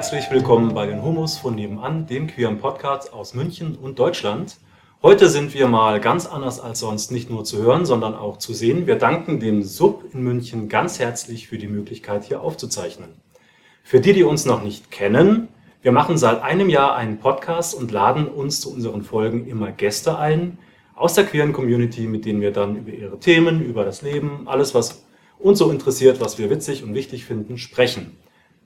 herzlich willkommen bei den Humus von nebenan, dem queeren Podcast aus München und Deutschland. Heute sind wir mal ganz anders als sonst nicht nur zu hören, sondern auch zu sehen. Wir danken dem Sub in München ganz herzlich für die Möglichkeit, hier aufzuzeichnen. Für die, die uns noch nicht kennen, wir machen seit einem Jahr einen Podcast und laden uns zu unseren Folgen immer Gäste ein aus der queeren Community, mit denen wir dann über ihre Themen, über das Leben, alles, was uns so interessiert, was wir witzig und wichtig finden, sprechen.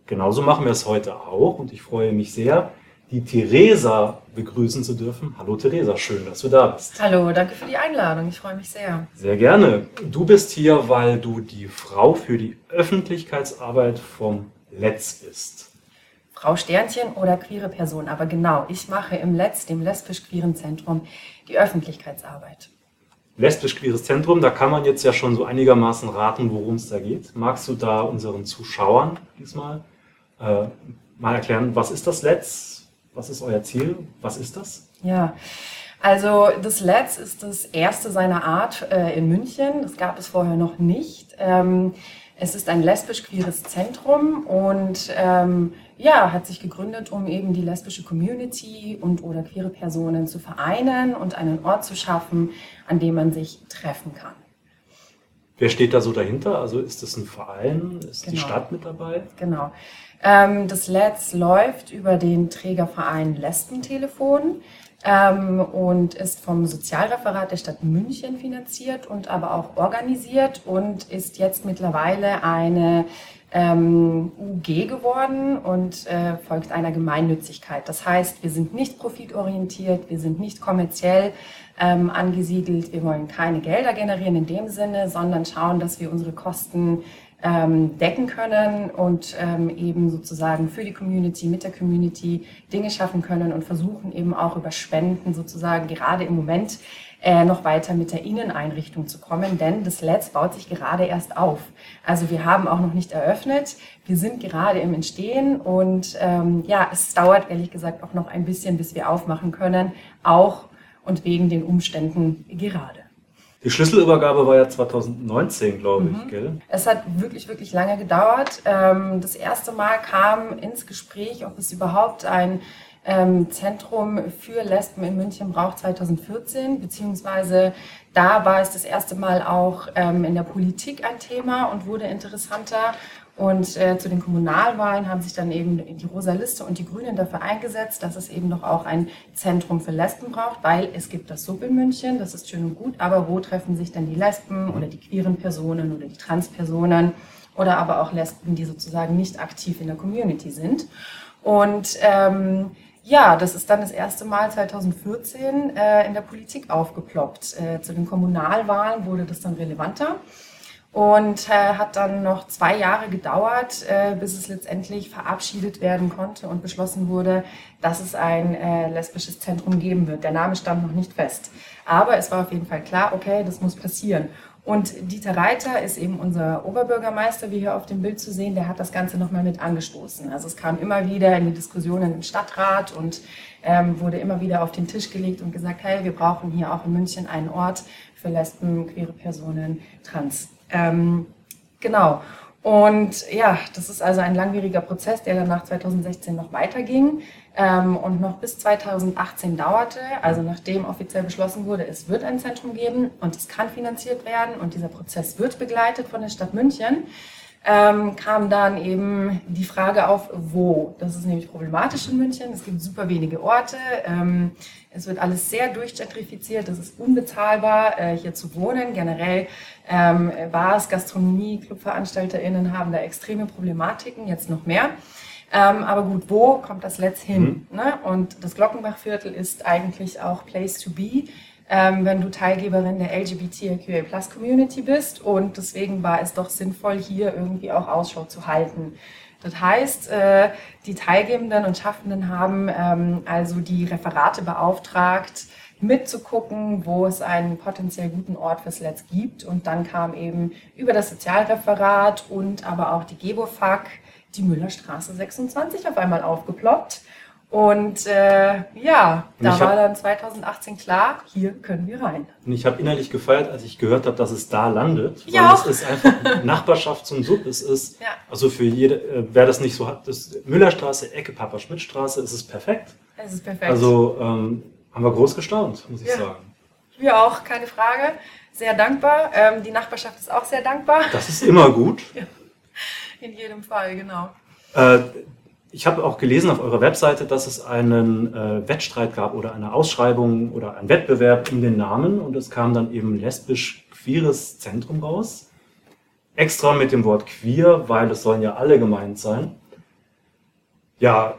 Genauso machen wir es heute auch und ich freue mich sehr, die Theresa begrüßen zu dürfen. Hallo Theresa, schön, dass du da bist. Hallo, danke für die Einladung. Ich freue mich sehr. Sehr gerne. Du bist hier, weil du die Frau für die Öffentlichkeitsarbeit vom Letz bist. Frau Sternchen oder queere Person, aber genau, ich mache im Letz, dem lesbisch-queeren Zentrum, die Öffentlichkeitsarbeit. Lesbisch-queeres Zentrum, da kann man jetzt ja schon so einigermaßen raten, worum es da geht. Magst du da unseren Zuschauern diesmal äh, mal erklären, was ist das Letz? Was ist euer Ziel? Was ist das? Ja, also das Let's ist das erste seiner Art äh, in München. Das gab es vorher noch nicht. Ähm, es ist ein lesbisch-queeres Zentrum und ähm, ja, hat sich gegründet, um eben die lesbische Community und oder queere Personen zu vereinen und einen Ort zu schaffen, an dem man sich treffen kann. Wer steht da so dahinter? Also ist das ein Verein? Ist genau. die Stadt mit dabei? Genau. Ähm, das Let's läuft über den Trägerverein Lesbentelefon ähm, und ist vom Sozialreferat der Stadt München finanziert und aber auch organisiert und ist jetzt mittlerweile eine ähm, UG geworden und äh, folgt einer Gemeinnützigkeit. Das heißt, wir sind nicht profitorientiert, wir sind nicht kommerziell ähm, angesiedelt, wir wollen keine Gelder generieren in dem Sinne, sondern schauen, dass wir unsere Kosten ähm, decken können und ähm, eben sozusagen für die Community, mit der Community Dinge schaffen können und versuchen eben auch über Spenden sozusagen gerade im Moment äh, noch weiter mit der Inneneinrichtung zu kommen, denn das Let's baut sich gerade erst auf. Also wir haben auch noch nicht eröffnet, wir sind gerade im Entstehen und ähm, ja, es dauert ehrlich gesagt auch noch ein bisschen, bis wir aufmachen können, auch und wegen den Umständen gerade. Die Schlüsselübergabe war ja 2019, glaube ich, mhm. gell? Es hat wirklich, wirklich lange gedauert. Ähm, das erste Mal kam ins Gespräch, ob es überhaupt ein ähm, Zentrum für Lesben in München braucht 2014, beziehungsweise da war es das erste Mal auch ähm, in der Politik ein Thema und wurde interessanter. Und äh, zu den Kommunalwahlen haben sich dann eben die Rosa Liste und die Grünen dafür eingesetzt, dass es eben noch auch ein Zentrum für Lesben braucht, weil es gibt das Sub in München, das ist schön und gut, aber wo treffen sich dann die Lesben oder die queeren Personen oder die Transpersonen oder aber auch Lesben, die sozusagen nicht aktiv in der Community sind. Und ähm, ja, das ist dann das erste Mal 2014 äh, in der Politik aufgeploppt. Äh, zu den Kommunalwahlen wurde das dann relevanter und äh, hat dann noch zwei Jahre gedauert, äh, bis es letztendlich verabschiedet werden konnte und beschlossen wurde, dass es ein äh, lesbisches Zentrum geben wird. Der Name stand noch nicht fest, aber es war auf jeden Fall klar, okay, das muss passieren. Und Dieter Reiter ist eben unser Oberbürgermeister, wie hier auf dem Bild zu sehen, der hat das Ganze nochmal mit angestoßen. Also es kam immer wieder in die Diskussionen im Stadtrat und ähm, wurde immer wieder auf den Tisch gelegt und gesagt, hey, wir brauchen hier auch in München einen Ort für Lesben, queere Personen, Trans ähm, genau. Und ja, das ist also ein langwieriger Prozess, der dann nach 2016 noch weiterging ähm, und noch bis 2018 dauerte. Also nachdem offiziell beschlossen wurde, es wird ein Zentrum geben und es kann finanziert werden und dieser Prozess wird begleitet von der Stadt München ähm, kam dann eben die Frage auf, wo. Das ist nämlich problematisch in München. Es gibt super wenige Orte. Ähm, es wird alles sehr durchgentrifiziert. Es ist unbezahlbar, äh, hier zu wohnen. Generell ähm, Bars, Gastronomie, ClubveranstalterInnen haben da extreme Problematiken, jetzt noch mehr. Ähm, aber gut, wo kommt das Let's hin? Mhm. Ne? Und das Glockenbachviertel ist eigentlich auch Place to be ähm, wenn du Teilgeberin der LGBTQA Plus Community bist. Und deswegen war es doch sinnvoll, hier irgendwie auch Ausschau zu halten. Das heißt, äh, die Teilgebenden und Schaffenden haben ähm, also die Referate beauftragt, mitzugucken, wo es einen potenziell guten Ort fürs Let's gibt. Und dann kam eben über das Sozialreferat und aber auch die Gebofag die Müllerstraße 26 auf einmal aufgeploppt. Und äh, ja, Und da war hab- dann 2018 klar, hier können wir rein. Und ich habe innerlich gefeiert, als ich gehört habe, dass es da landet. Weil auch. es ist einfach Nachbarschaft zum Sub. Es ist, Ja. also für jede, äh, wer das nicht so hat, das Müllerstraße, Ecke Papa-Schmidt-Straße, ist es perfekt. Es ist perfekt. Also ähm, haben wir groß gestaunt, muss ich Ja. sagen. wir auch, keine Frage. Sehr dankbar. Ähm, die Nachbarschaft ist auch sehr dankbar. Das ist immer gut. In jedem Fall, genau. Äh, ich habe auch gelesen auf eurer Webseite, dass es einen äh, Wettstreit gab oder eine Ausschreibung oder einen Wettbewerb um den Namen und es kam dann eben lesbisch-queeres Zentrum raus. Extra mit dem Wort queer, weil es sollen ja alle gemeint sein. Ja,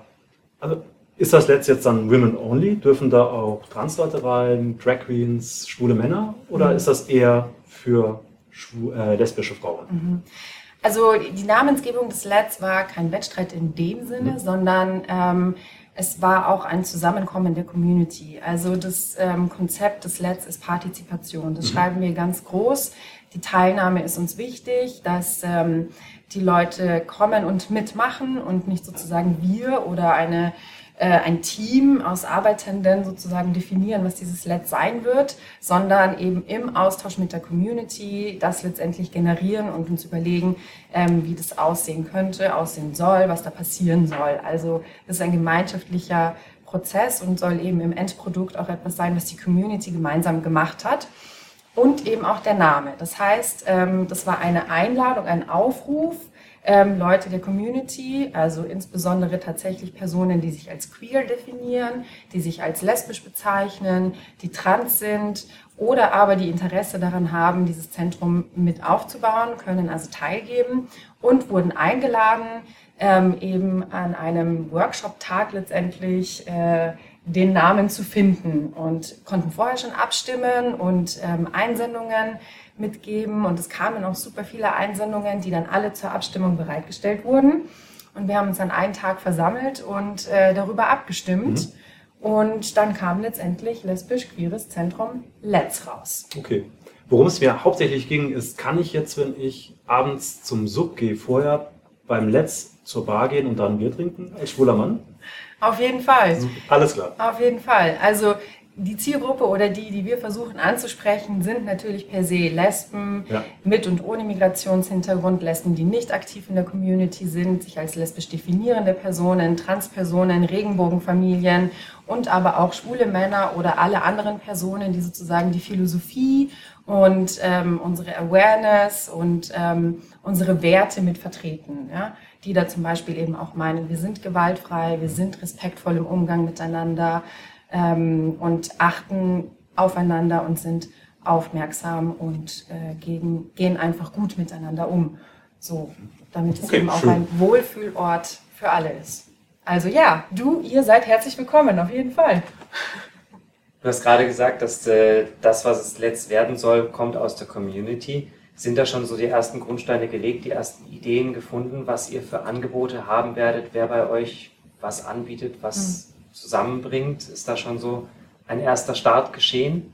also ist das letzt jetzt dann Women Only? Dürfen da auch Transleute rein, Drag Queens, schwule Männer? Oder ist das eher für äh, lesbische Frauen? Also die Namensgebung des Let's war kein Wettstreit in dem Sinne, sondern ähm, es war auch ein Zusammenkommen der Community. Also das ähm, Konzept des Let's ist Partizipation. Das schreiben wir ganz groß. Die Teilnahme ist uns wichtig, dass ähm, die Leute kommen und mitmachen und nicht sozusagen wir oder eine äh, ein Team aus Arbeitenden sozusagen definieren, was dieses Let's sein wird, sondern eben im Austausch mit der Community das letztendlich generieren und uns überlegen, ähm, wie das aussehen könnte, aussehen soll, was da passieren soll. Also das ist ein gemeinschaftlicher Prozess und soll eben im Endprodukt auch etwas sein, was die Community gemeinsam gemacht hat. Und eben auch der Name. Das heißt, ähm, das war eine Einladung, ein Aufruf, ähm, Leute der Community, also insbesondere tatsächlich Personen, die sich als queer definieren, die sich als lesbisch bezeichnen, die trans sind oder aber die Interesse daran haben, dieses Zentrum mit aufzubauen, können also teilgeben und wurden eingeladen, ähm, eben an einem Workshop-Tag letztendlich äh, den Namen zu finden und konnten vorher schon abstimmen und ähm, Einsendungen mitgeben und es kamen auch super viele Einsendungen, die dann alle zur Abstimmung bereitgestellt wurden und wir haben uns an einen Tag versammelt und äh, darüber abgestimmt und dann kam letztendlich lesbisch-queeres Zentrum Let's raus. Okay. Worum es mir hauptsächlich ging, ist, kann ich jetzt, wenn ich abends zum Sub gehe, vorher beim Let's zur Bar gehen und da ein Bier trinken als schwuler Mann? Auf jeden Fall. Alles klar. Auf jeden Fall. Also die Zielgruppe oder die, die wir versuchen anzusprechen, sind natürlich per se Lesben Ja. mit und ohne Migrationshintergrund, Lesben, die nicht aktiv in der Community sind, sich als lesbisch definierende Personen, Transpersonen, Regenbogenfamilien und aber auch schwule Männer oder alle anderen Personen, die sozusagen die Philosophie und ähm, unsere Awareness und ähm, unsere Werte mit vertreten. Ja? Die da zum Beispiel eben auch meinen, wir sind gewaltfrei, wir sind respektvoll im Umgang miteinander ähm, und achten aufeinander und sind aufmerksam und äh, gegen, gehen einfach gut miteinander um. So, damit es Okay, eben auch schön. ein Wohlfühlort für alle ist. Also ja, du, ihr seid herzlich willkommen, auf jeden Fall. Du hast gerade gesagt, dass äh, das, was es letzt werden soll, kommt aus der Community. Sind da schon so die ersten Grundsteine gelegt, die ersten Ideen gefunden, was ihr für Angebote haben werdet, wer bei euch was anbietet, was zusammenbringt? Ist da schon so ein erster Start geschehen?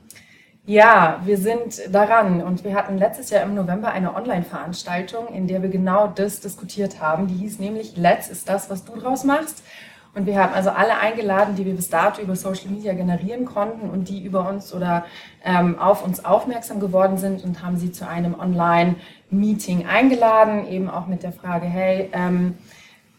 Ja, wir sind daran und wir hatten letztes Jahr im November eine Online-Veranstaltung, in der wir genau das diskutiert haben. Die hieß nämlich Let's ist das, was du draus machst. Und wir haben also alle eingeladen, die wir bis dato über Social Media generieren konnten und die über uns oder ähm, auf uns aufmerksam geworden sind und haben sie zu einem Online-Meeting eingeladen, eben auch mit der Frage, hey, ähm,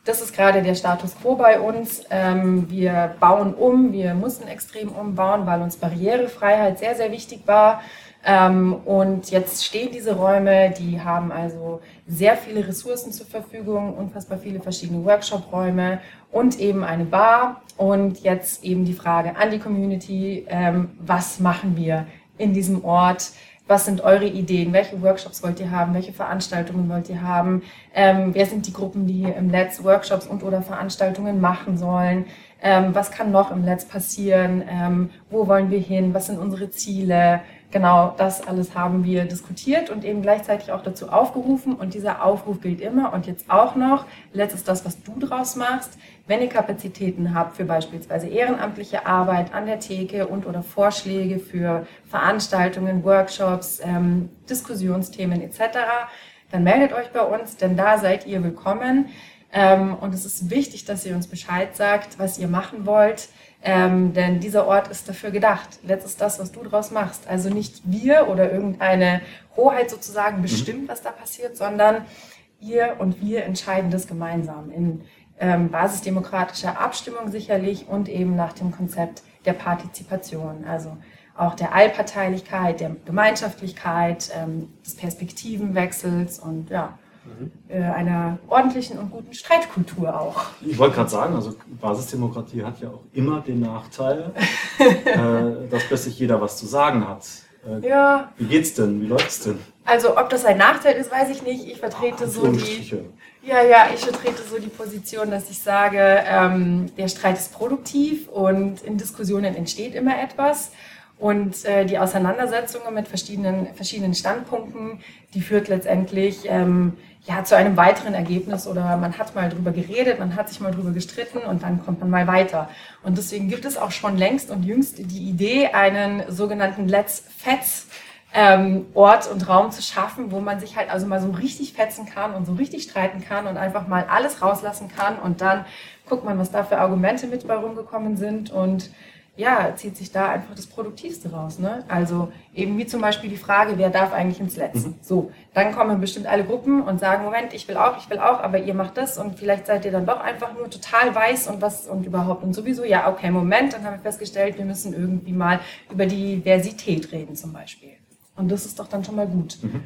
das ist gerade der Status quo bei uns. Ähm, wir bauen um, wir mussten extrem umbauen, weil uns Barrierefreiheit sehr, sehr wichtig war. Ähm, und jetzt stehen diese Räume, die haben also sehr viele Ressourcen zur Verfügung, unfassbar viele verschiedene Workshop-Räume und eben eine Bar. Und jetzt eben die Frage an die Community, ähm, was machen wir in diesem Ort? Was sind eure Ideen? Welche Workshops wollt ihr haben? Welche Veranstaltungen wollt ihr haben? Ähm, wer sind die Gruppen, die im Netz Workshops und oder Veranstaltungen machen sollen? Ähm, was kann noch im Netz passieren? Ähm, wo wollen wir hin? Was sind unsere Ziele? Genau, das alles haben wir diskutiert und eben gleichzeitig auch dazu aufgerufen. Und dieser Aufruf gilt immer und jetzt auch noch. Letzt ist das, was du draus machst. Wenn ihr Kapazitäten habt für beispielsweise ehrenamtliche Arbeit an der Theke und oder Vorschläge für Veranstaltungen, Workshops, ähm, Diskussionsthemen etc., dann meldet euch bei uns, denn da seid ihr willkommen. Ähm, und es ist wichtig, dass ihr uns Bescheid sagt, was ihr machen wollt. Ähm, denn dieser Ort ist dafür gedacht. Letzt ist das, was du draus machst. Also nicht wir oder irgendeine Hoheit sozusagen mhm. bestimmt, was da passiert, sondern ihr und wir entscheiden das gemeinsam in ähm, basisdemokratischer Abstimmung sicherlich und eben nach dem Konzept der Partizipation. Also auch der Allparteilichkeit, der Gemeinschaftlichkeit, ähm, des Perspektivenwechsels und ja, mhm. äh, einer ordentlichen und guten Streitkultur auch. Ich wollte gerade sagen, also Basisdemokratie hat ja auch immer den Nachteil, äh, dass plötzlich jeder was zu sagen hat. Äh, ja. Wie geht's denn? Wie läuft's denn? Also ob das ein Nachteil ist, weiß ich nicht. Ich vertrete Ach, so die. Ja, ja, ich vertrete so die Position, dass ich sage, ähm, der Streit ist produktiv und in Diskussionen entsteht immer etwas. Und äh, die Auseinandersetzung mit verschiedenen, verschiedenen Standpunkten, die führt letztendlich ähm, ja, zu einem weiteren Ergebnis oder man hat mal drüber geredet, man hat sich mal drüber gestritten und dann kommt man mal weiter. Und deswegen gibt es auch schon längst und jüngst die Idee, einen sogenannten Let's Fets ähm, Ort und Raum zu schaffen, wo man sich halt also mal so richtig fetzen kann und so richtig streiten kann und einfach mal alles rauslassen kann und dann guckt man, was da für Argumente mit bei rumgekommen sind und ja, zieht sich da einfach das Produktivste raus. Ne? Also eben wie zum Beispiel die Frage, wer darf eigentlich ins Netz? Mhm. So, dann kommen bestimmt alle Gruppen und sagen, Moment, ich will auch, ich will auch, aber ihr macht das und vielleicht seid ihr dann doch einfach nur total weiß und was und überhaupt und sowieso, ja, okay, Moment, dann haben wir festgestellt, wir müssen irgendwie mal über die Diversität reden zum Beispiel. Und das ist doch dann schon mal gut. Mhm.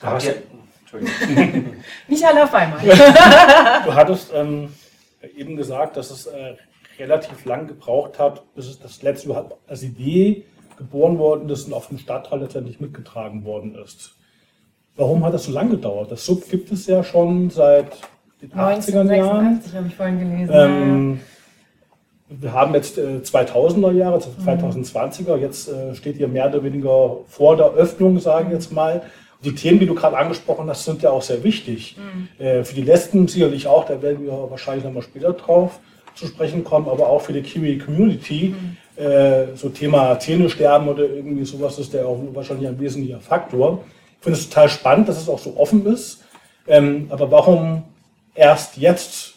Aber ja, Entschuldigung. Nicht alle auf einmal. du hattest ähm, eben gesagt, dass es äh, relativ lang gebraucht hat, bis es das letzte überhaupt als Idee geboren worden ist und auf dem Stadtteil letztendlich mitgetragen worden ist. Warum hat das so lange gedauert? Das Sub gibt es ja schon seit den 80er Jahren. habe ich vorhin gelesen. Ähm, wir haben jetzt äh, 2000er Jahre, 2020er, mhm. jetzt äh, steht hier mehr oder weniger vor der Öffnung, sagen wir jetzt mal. Die Themen, die du gerade angesprochen hast, sind ja auch sehr wichtig. Mhm. Äh, für die Lesben sicherlich auch, da werden wir wahrscheinlich nochmal später drauf zu sprechen kommen, aber auch für die Kiwi Community. Mhm. Äh, so Thema Zähne sterben oder irgendwie sowas ist ja auch wahrscheinlich ein wesentlicher Faktor. Ich finde es total spannend, dass es auch so offen ist. Ähm, aber warum erst jetzt?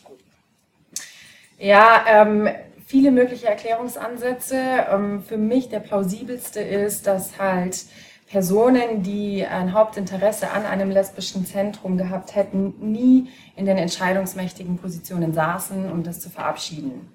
Ja, ähm, viele mögliche Erklärungsansätze. Ähm, für mich der plausibelste ist, dass halt Personen, die ein Hauptinteresse an einem lesbischen Zentrum gehabt hätten, nie in den entscheidungsmächtigen Positionen saßen, um das zu verabschieden.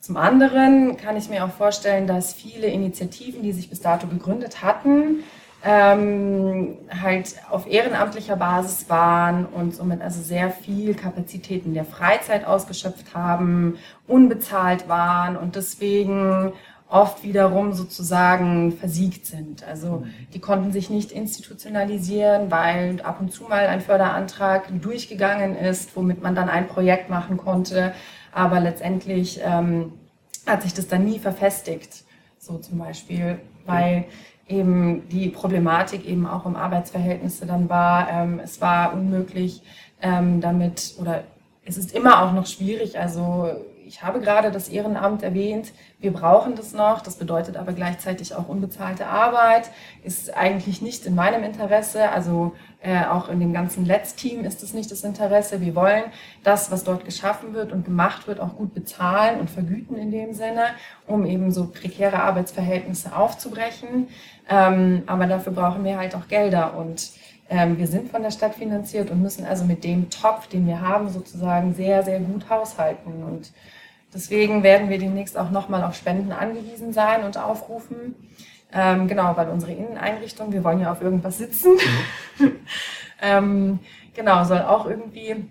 Zum anderen kann ich mir auch vorstellen, dass viele Initiativen, die sich bis dato gegründet hatten, ähm, halt auf ehrenamtlicher Basis waren und somit also sehr viel Kapazitäten der Freizeit ausgeschöpft haben, unbezahlt waren und deswegen oft wiederum sozusagen versiegt sind. Also die konnten sich nicht institutionalisieren, weil ab und zu mal ein Förderantrag durchgegangen ist, womit man dann ein Projekt machen konnte. Aber letztendlich ähm, hat sich das dann nie verfestigt. So zum Beispiel, weil eben die Problematik eben auch um Arbeitsverhältnisse dann war. Ähm, es war unmöglich ähm, damit oder es ist immer auch noch schwierig. Also ich habe gerade das Ehrenamt erwähnt. Wir brauchen das noch. Das bedeutet aber gleichzeitig auch unbezahlte Arbeit. Ist eigentlich nicht in meinem Interesse. Also äh, auch in dem ganzen Let's-Team ist es nicht das Interesse. Wir wollen das, was dort geschaffen wird und gemacht wird, auch gut bezahlen und vergüten in dem Sinne, um eben so prekäre Arbeitsverhältnisse aufzubrechen. Ähm, aber dafür brauchen wir halt auch Gelder und ähm, wir sind von der Stadt finanziert und müssen also mit dem Topf, den wir haben, sozusagen sehr, sehr gut haushalten. Und Deswegen werden wir demnächst auch nochmal auf Spenden angewiesen sein und aufrufen. Ähm, genau, weil unsere Inneneinrichtung, wir wollen ja auf irgendwas sitzen. Mhm. ähm, genau, soll auch irgendwie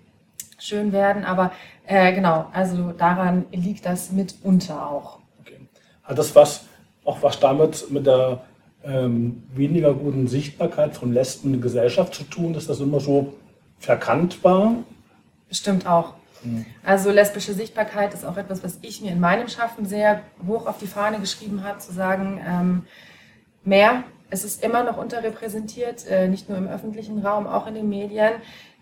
schön werden. Aber äh, genau, also daran liegt das mitunter auch. Okay. Hat das was, auch was damit mit der ähm, weniger guten Sichtbarkeit von Lesben in der Gesellschaft zu tun, dass das immer so verkannt war? Bestimmt auch. Also lesbische Sichtbarkeit ist auch etwas, was ich mir in meinem Schaffen sehr hoch auf die Fahne geschrieben habe, zu sagen, ähm, mehr, es ist immer noch unterrepräsentiert, äh, nicht nur im öffentlichen Raum, auch in den Medien.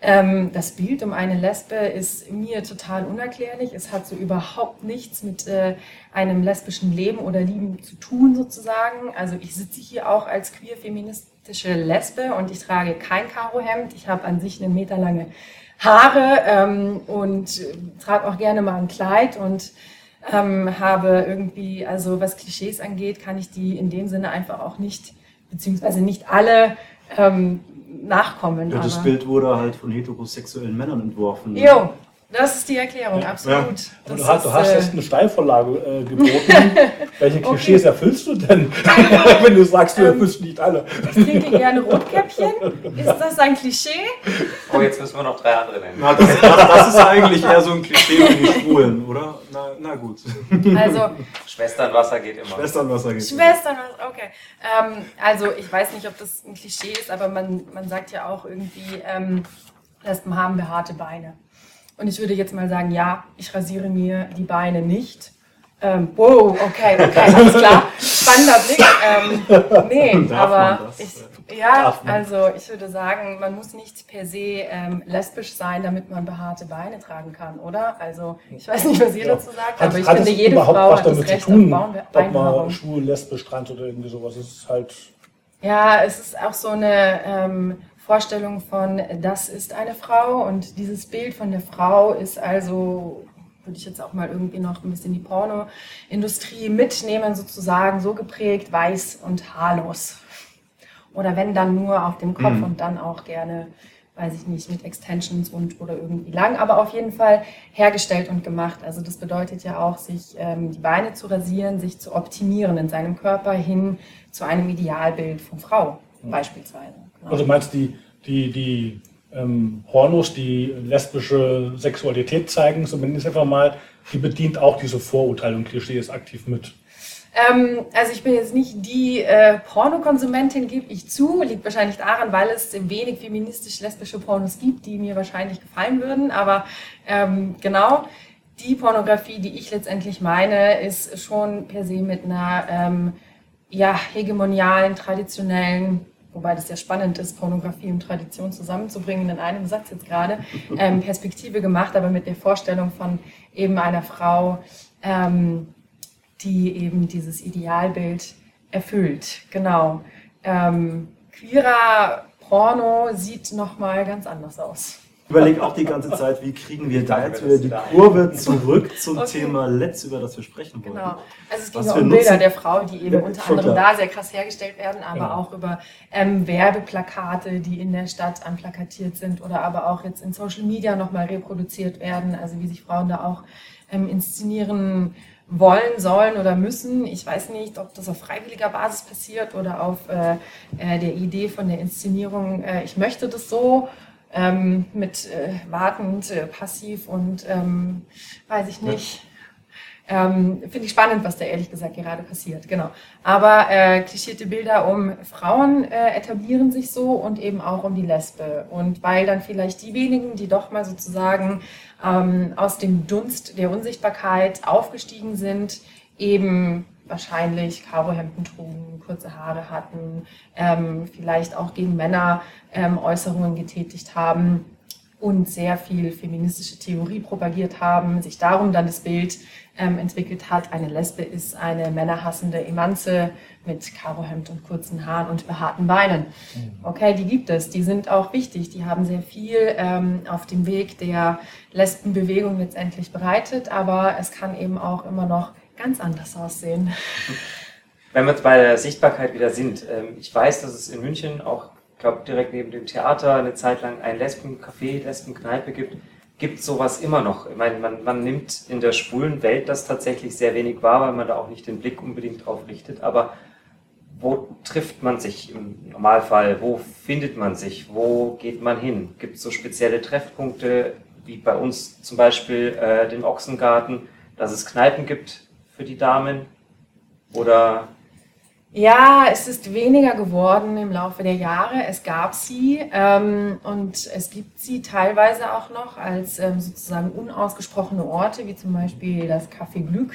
Ähm, das Bild um eine Lesbe ist mir total unerklärlich. Es hat so überhaupt nichts mit äh, einem lesbischen Leben oder Lieben zu tun, sozusagen. Also ich sitze hier auch als Queer-Feminist typische Lesbe und ich trage kein Karohemd. Ich habe an sich eine meterlange Haare ähm, und trage auch gerne mal ein Kleid und ähm, habe irgendwie, also was Klischees angeht, kann ich die in dem Sinne einfach auch nicht, beziehungsweise nicht alle ähm, nachkommen. Ja, das Bild wurde halt von heterosexuellen Männern entworfen. Jo, das ist die Erklärung, ja. absolut. Ja. Du, hast, du hast jetzt eine Steilvorlage äh, geboten. Welche Klischees okay. erfüllst du denn, wenn du sagst, du ähm, erfüllst nicht alle? Ich trinke gerne Rotkäppchen. Ist das ein Klischee? Oh, jetzt müssen wir noch drei andere nennen. Na, das, das, das, ist eigentlich eher so ein Klischee für die Schwulen, oder? Na, na gut. Also, Schwesternwasser geht immer. Schwesternwasser geht Schwesternwasser, okay. Ähm, also ich weiß nicht, ob das ein Klischee ist, aber man, man sagt ja auch irgendwie, ähm, Lesben haben behaarte Beine. Und ich würde jetzt mal sagen, ja, ich rasiere mir die Beine nicht. Ähm, wow, okay, okay, alles klar. Spannender Blick. Ähm, nee, Darf aber ich, ja, also ich würde sagen, man muss nicht per se ähm, lesbisch sein, damit man behaarte Beine tragen kann, oder? Also ich weiß nicht, was ihr ja. dazu sagt, aber ich finde, jede Frau hat das Recht tun, auf Beinbehaarung. Ob man schwul, lesbisch, trans oder irgendwie sowas, das ist halt... Ja, es ist auch so eine ähm, Vorstellung von, das ist eine Frau und dieses Bild von der Frau ist also, würde ich jetzt auch mal irgendwie noch ein bisschen die Pornoindustrie mitnehmen, sozusagen so geprägt, weiß und haarlos. Oder wenn dann nur auf dem Kopf mhm. und dann auch gerne, weiß ich nicht, mit Extensions und oder irgendwie lang, aber auf jeden Fall hergestellt und gemacht. Also das bedeutet ja auch, sich ähm, die Beine zu rasieren, sich zu optimieren in seinem Körper hin zu einem Idealbild von Frau mhm. beispielsweise. Also meinst du, die, die, die ähm, Hornos, die lesbische Sexualität zeigen, zumindest einfach mal, die bedient auch diese Vorurteile und Klischees aktiv mit? Ähm, also ich bin jetzt nicht die äh, Pornokonsumentin, gebe ich zu. Liegt wahrscheinlich daran, weil es wenig feministisch-lesbische Pornos gibt, die mir wahrscheinlich gefallen würden. Aber ähm, genau, die Pornografie, die ich letztendlich meine, ist schon per se mit einer ähm, ja, hegemonialen, traditionellen wobei das ja spannend ist, Pornografie und Tradition zusammenzubringen in einem Satz jetzt gerade, ähm, Perspektive gemacht, aber mit der Vorstellung von eben einer Frau, ähm, die eben dieses Idealbild erfüllt. Genau. Ähm, queerer Porno sieht nochmal ganz anders aus überlege auch die ganze Zeit, wie kriegen wir da jetzt wieder die Kurve zurück zum okay. Thema Let's, über das wir sprechen wollen. Genau. Also es ging ja um Bilder der Frau, die eben ja, unter anderem da sehr krass hergestellt werden, aber genau. auch über ähm, Werbeplakate, die in der Stadt anplakatiert sind oder aber auch jetzt in Social Media nochmal reproduziert werden, also wie sich Frauen da auch ähm, inszenieren wollen, sollen oder müssen. Ich weiß nicht, ob das auf freiwilliger Basis passiert oder auf äh, äh der Idee von der Inszenierung, äh, ich möchte das so ähm, mit äh, wartend, äh, passiv und ähm, weiß ich nicht. Ähm, Finde ich spannend, was da ehrlich gesagt gerade passiert. Genau. Aber äh, klischierte Bilder um Frauen äh, etablieren sich so und eben auch um die Lesbe. Und weil dann vielleicht die wenigen, die doch mal sozusagen ähm, aus dem Dunst der Unsichtbarkeit aufgestiegen sind, eben wahrscheinlich Karohemden trugen, kurze Haare hatten, ähm, vielleicht auch gegen Männer ähm, Äußerungen getätigt haben und sehr viel feministische Theorie propagiert haben, sich darum dann das Bild ähm, entwickelt hat, eine Lesbe ist eine männerhassende Emanze mit Karohemd und kurzen Haaren und behaarten Beinen. Mhm. Okay, die gibt es, die sind auch wichtig, die haben sehr viel ähm, auf dem Weg der Lesbenbewegung letztendlich bereitet, aber es kann eben auch immer noch ganz anders aussehen. Wenn wir jetzt bei der Sichtbarkeit wieder sind, ähm, ich weiß, dass es in München auch, ich glaube, direkt neben dem Theater eine Zeit lang ein Lesbencafé, Lesbenkneipe gibt. Gibt sowas immer noch? Ich meine, man, man nimmt in der schwulen Welt das tatsächlich sehr wenig wahr, weil man da auch nicht den Blick unbedingt drauf richtet. Aber wo trifft man sich im Normalfall? Wo findet man sich? Wo geht man hin? Gibt es so spezielle Treffpunkte, wie bei uns zum Beispiel äh, den Ochsengarten, dass es Kneipen gibt, für die Damen? Oder? Ja, es ist weniger geworden im Laufe der Jahre. Es gab sie ähm, und es gibt sie teilweise auch noch als ähm, sozusagen unausgesprochene Orte, wie zum Beispiel das Café Glück.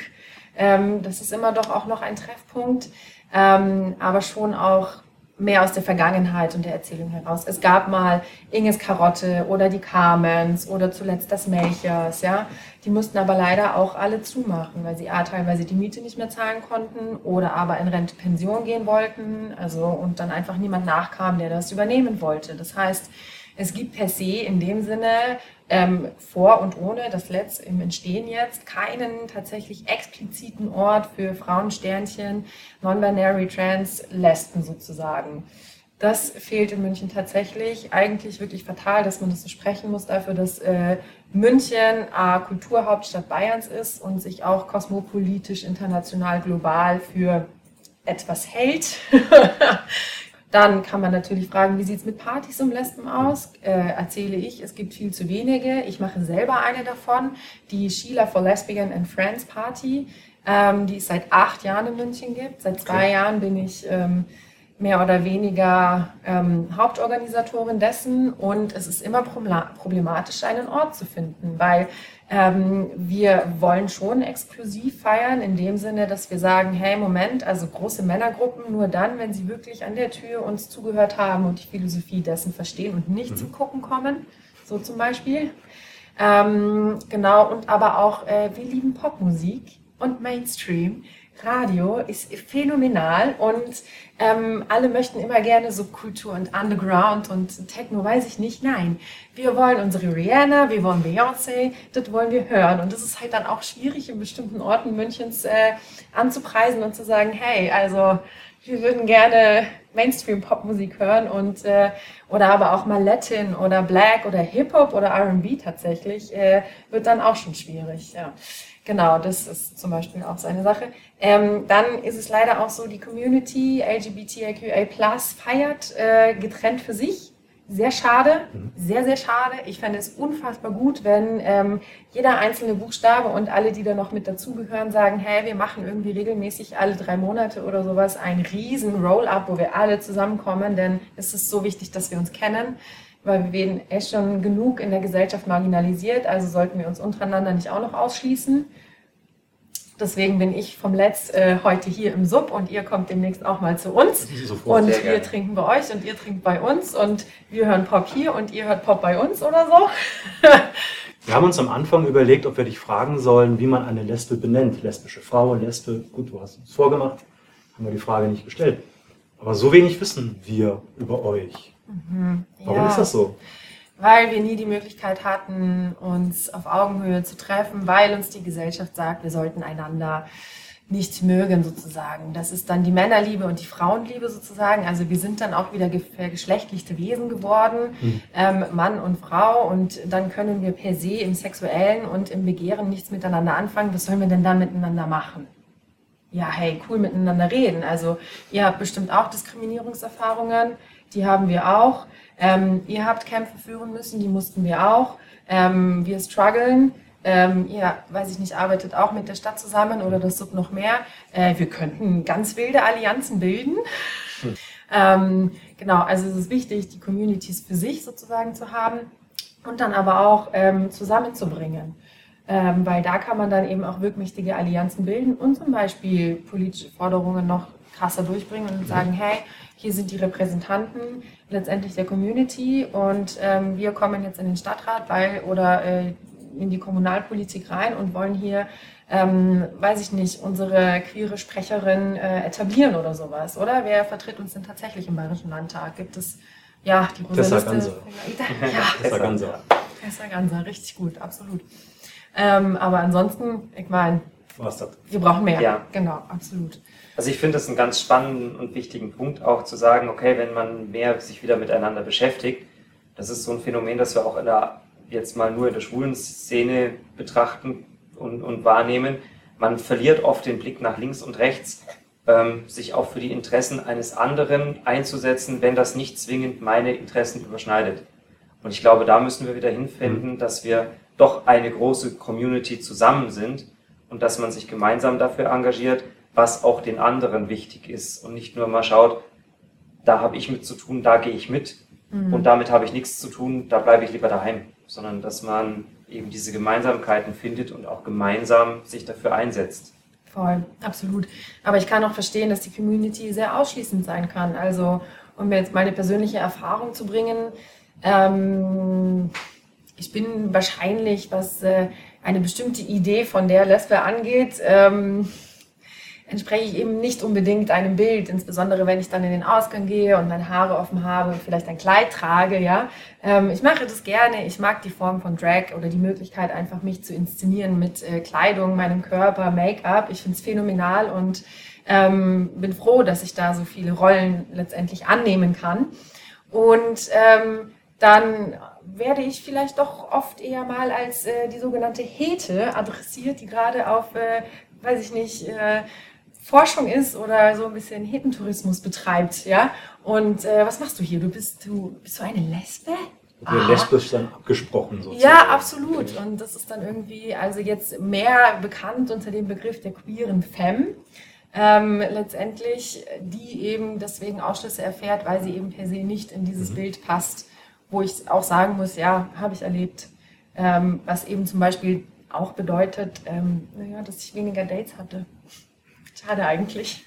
Ähm, das ist immer doch auch noch ein Treffpunkt, ähm, aber schon auch mehr aus der Vergangenheit und der Erzählung heraus. Es gab mal Inges Karotte oder die Carmens oder zuletzt das Melchers, ja. Die mussten aber leider auch alle zumachen, weil sie A, teilweise die Miete nicht mehr zahlen konnten oder aber in Rente Pension gehen wollten, also und dann einfach niemand nachkam, der das übernehmen wollte. Das heißt, es gibt per se in dem Sinne ähm, vor und ohne das Let's im Entstehen jetzt keinen tatsächlich expliziten Ort für Frauensternchen, Non-Binary Trans, Lesben sozusagen. Das fehlt in München tatsächlich. Eigentlich wirklich fatal, dass man das so sprechen muss dafür, dass äh, München äh, Kulturhauptstadt Bayerns ist und sich auch kosmopolitisch, international, global für etwas hält. Dann kann man natürlich fragen, wie sieht es mit Partys um Lesben aus? Äh, erzähle ich, es gibt viel zu wenige. Ich mache selber eine davon, die Sheila for Lesbian and Friends Party, ähm, die es seit acht Jahren in München gibt. Seit zwei okay. Jahren bin ich ähm, mehr oder weniger ähm, Hauptorganisatorin dessen und es ist immer problematisch, einen Ort zu finden, weil ähm, wir wollen schon exklusiv feiern, in dem Sinne, dass wir sagen, hey, Moment, also große Männergruppen nur dann, wenn sie wirklich an der Tür uns zugehört haben und die Philosophie dessen verstehen und nicht mhm. zum Gucken kommen, so zum Beispiel. Ähm, genau, und aber auch, äh, wir lieben Popmusik und Mainstream. Radio ist phänomenal und ähm, alle möchten immer gerne Subkultur und Underground und Techno, weiß ich nicht. Nein, wir wollen unsere Rihanna, wir wollen Beyoncé, das wollen wir hören. Und das ist halt dann auch schwierig in bestimmten Orten Münchens äh, anzupreisen und zu sagen, hey, also wir würden gerne Mainstream-Popmusik hören und äh, oder aber auch mal Latin oder Black oder Hip-Hop oder R&B tatsächlich, äh, wird dann auch schon schwierig. Ja. Genau, das ist zum Beispiel auch so eine Sache. Ähm, dann ist es leider auch so, die Community LGBTIQA feiert äh, getrennt für sich. Sehr schade, mhm. sehr, sehr schade. Ich fände es unfassbar gut, wenn ähm, jeder einzelne Buchstabe und alle, die da noch mit dazugehören, sagen, hey, wir machen irgendwie regelmäßig alle drei Monate oder sowas ein riesen Roll-up, wo wir alle zusammenkommen, denn es ist so wichtig, dass wir uns kennen weil wir werden echt schon genug in der Gesellschaft marginalisiert, also sollten wir uns untereinander nicht auch noch ausschließen. Deswegen bin ich vom Letz äh, heute hier im Sub und ihr kommt demnächst auch mal zu uns. Und wir gerne. trinken bei euch und ihr trinkt bei uns und wir hören Pop hier und ihr hört Pop bei uns oder so. wir haben uns am Anfang überlegt, ob wir dich fragen sollen, wie man eine Lesbe benennt. Lesbische Frau, Lesbe, gut, du hast uns vorgemacht, haben wir die Frage nicht gestellt. Aber so wenig wissen wir über euch. Mhm. Warum ja. ist das so? Weil wir nie die Möglichkeit hatten, uns auf Augenhöhe zu treffen, weil uns die Gesellschaft sagt, wir sollten einander nicht mögen sozusagen. Das ist dann die Männerliebe und die Frauenliebe sozusagen. Also wir sind dann auch wieder geschlechtlichte Wesen geworden, mhm. ähm, Mann und Frau. Und dann können wir per se im Sexuellen und im Begehren nichts miteinander anfangen. Was sollen wir denn dann miteinander machen? Ja, hey, cool miteinander reden. Also ihr habt bestimmt auch Diskriminierungserfahrungen die haben wir auch. Ähm, ihr habt Kämpfe führen müssen, die mussten wir auch. Ähm, wir strugglen. Ähm, ihr, weiß ich nicht, arbeitet auch mit der Stadt zusammen oder das Sub noch mehr. Äh, wir könnten ganz wilde Allianzen bilden. Hm. Ähm, genau, also es ist wichtig, die Communities für sich sozusagen zu haben und dann aber auch ähm, zusammenzubringen. Ähm, weil da kann man dann eben auch wirkmächtige Allianzen bilden und zum Beispiel politische Forderungen noch krasser durchbringen und sagen, hey, hier sind die Repräsentanten letztendlich der Community und ähm, wir kommen jetzt in den Stadtrat weil, oder äh, in die Kommunalpolitik rein und wollen hier, ähm, weiß ich nicht, unsere queere Sprecherin äh, etablieren oder sowas, oder? Wer vertritt uns denn tatsächlich im Bayerischen Landtag? Gibt es ja die große Tessa Liste? Ganser. Ja, Tessa Ganser. Tessa Ganser, richtig gut, absolut. Ähm, aber ansonsten, ich meine, wir brauchen mehr. Ja. Genau, absolut. Also ich finde das einen ganz spannenden und wichtigen Punkt auch zu sagen, okay, wenn man mehr sich wieder miteinander beschäftigt, das ist so ein Phänomen, das wir auch in der, jetzt mal nur in der schwulen Szene betrachten und, und wahrnehmen. Man verliert oft den Blick nach links und rechts, ähm, sich auch für die Interessen eines anderen einzusetzen, wenn das nicht zwingend meine Interessen überschneidet. Und ich glaube, da müssen wir wieder hinfinden, mhm. dass wir doch eine große Community zusammen sind und dass man sich gemeinsam dafür engagiert, was auch den anderen wichtig ist und nicht nur mal schaut, da habe ich mit zu tun, da gehe ich mit mhm. und damit habe ich nichts zu tun, da bleibe ich lieber daheim, sondern dass man eben diese Gemeinsamkeiten findet und auch gemeinsam sich dafür einsetzt. Voll, absolut. Aber ich kann auch verstehen, dass die Community sehr ausschließend sein kann. Also, um mir jetzt meine persönliche Erfahrung zu bringen, ähm, ich bin wahrscheinlich, was äh, eine bestimmte Idee von der Lesbe angeht, ähm, entspreche ich eben nicht unbedingt einem Bild, insbesondere wenn ich dann in den Ausgang gehe und meine Haare offen habe vielleicht ein Kleid trage, ja. Ähm, ich mache das gerne, ich mag die Form von Drag oder die Möglichkeit einfach mich zu inszenieren mit äh, Kleidung, meinem Körper, Make-up. Ich finde es phänomenal und ähm, bin froh, dass ich da so viele Rollen letztendlich annehmen kann. Und ähm, dann werde ich vielleicht doch oft eher mal als äh, die sogenannte Hete adressiert, die gerade auf, äh, weiß ich nicht, äh, Forschung ist oder so ein bisschen Hetentourismus betreibt, ja. Und äh, was machst du hier? Du bist du bist du eine Lesbe? Ah. lesbisch dann abgesprochen sozusagen. Ja, absolut. Und das ist dann irgendwie also jetzt mehr bekannt unter dem Begriff der queeren Femme. Ähm, letztendlich, die eben deswegen Ausschlüsse erfährt, weil sie eben per se nicht in dieses mhm. Bild passt, wo ich auch sagen muss, ja, habe ich erlebt. Ähm, was eben zum Beispiel auch bedeutet, ähm, naja, dass ich weniger Dates hatte. Schade eigentlich.